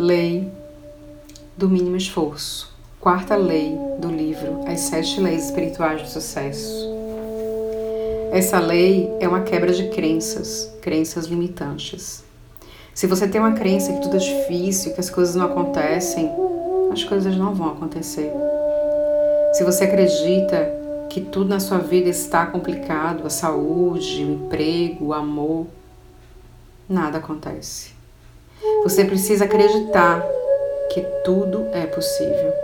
Lei do mínimo esforço. Quarta lei do livro As Sete Leis Espirituais do Sucesso. Essa lei é uma quebra de crenças, crenças limitantes. Se você tem uma crença que tudo é difícil, que as coisas não acontecem, as coisas não vão acontecer. Se você acredita que tudo na sua vida está complicado, a saúde, o emprego, o amor, nada acontece. Você precisa acreditar que tudo é possível.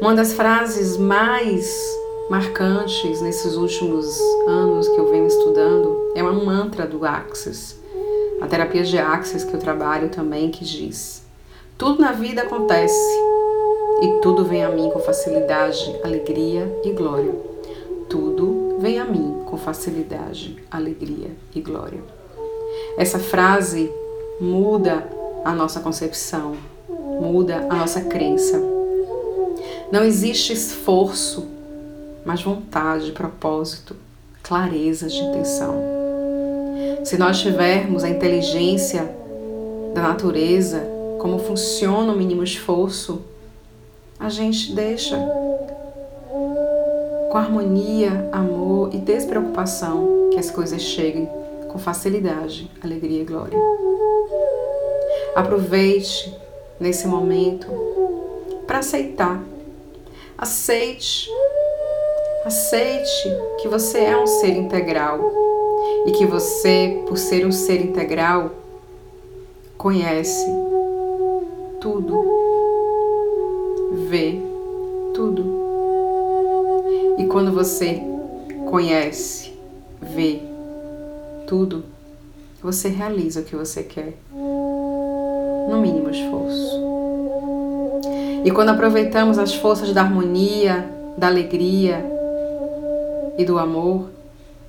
Uma das frases mais marcantes nesses últimos anos que eu venho estudando é uma mantra do Axis, a terapia de Axis que eu trabalho também, que diz: Tudo na vida acontece e tudo vem a mim com facilidade, alegria e glória. Tudo vem a mim com facilidade, alegria e glória. Essa frase muda a nossa concepção, muda a nossa crença. Não existe esforço, mas vontade, propósito, clareza de intenção. Se nós tivermos a inteligência da natureza, como funciona o mínimo esforço, a gente deixa com harmonia, amor e despreocupação que as coisas cheguem com facilidade, alegria e glória. Aproveite nesse momento para aceitar. Aceite. Aceite que você é um ser integral e que você, por ser um ser integral, conhece tudo, vê tudo. E quando você conhece, vê tudo, você realiza o que você quer no mínimo esforço. E quando aproveitamos as forças da harmonia, da alegria e do amor,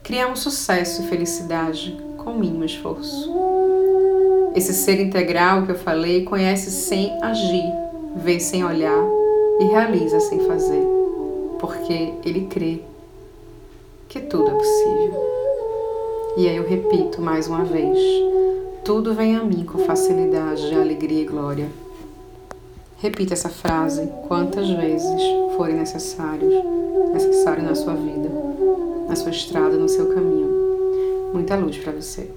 criamos sucesso e felicidade com o mínimo esforço. Esse ser integral que eu falei conhece sem agir, vê sem olhar e realiza sem fazer, porque ele crê que tudo é possível. E aí eu repito mais uma vez: tudo vem a mim com facilidade, alegria e glória. Repita essa frase quantas vezes forem necessários, necessário na sua vida, na sua estrada, no seu caminho. Muita luz para você.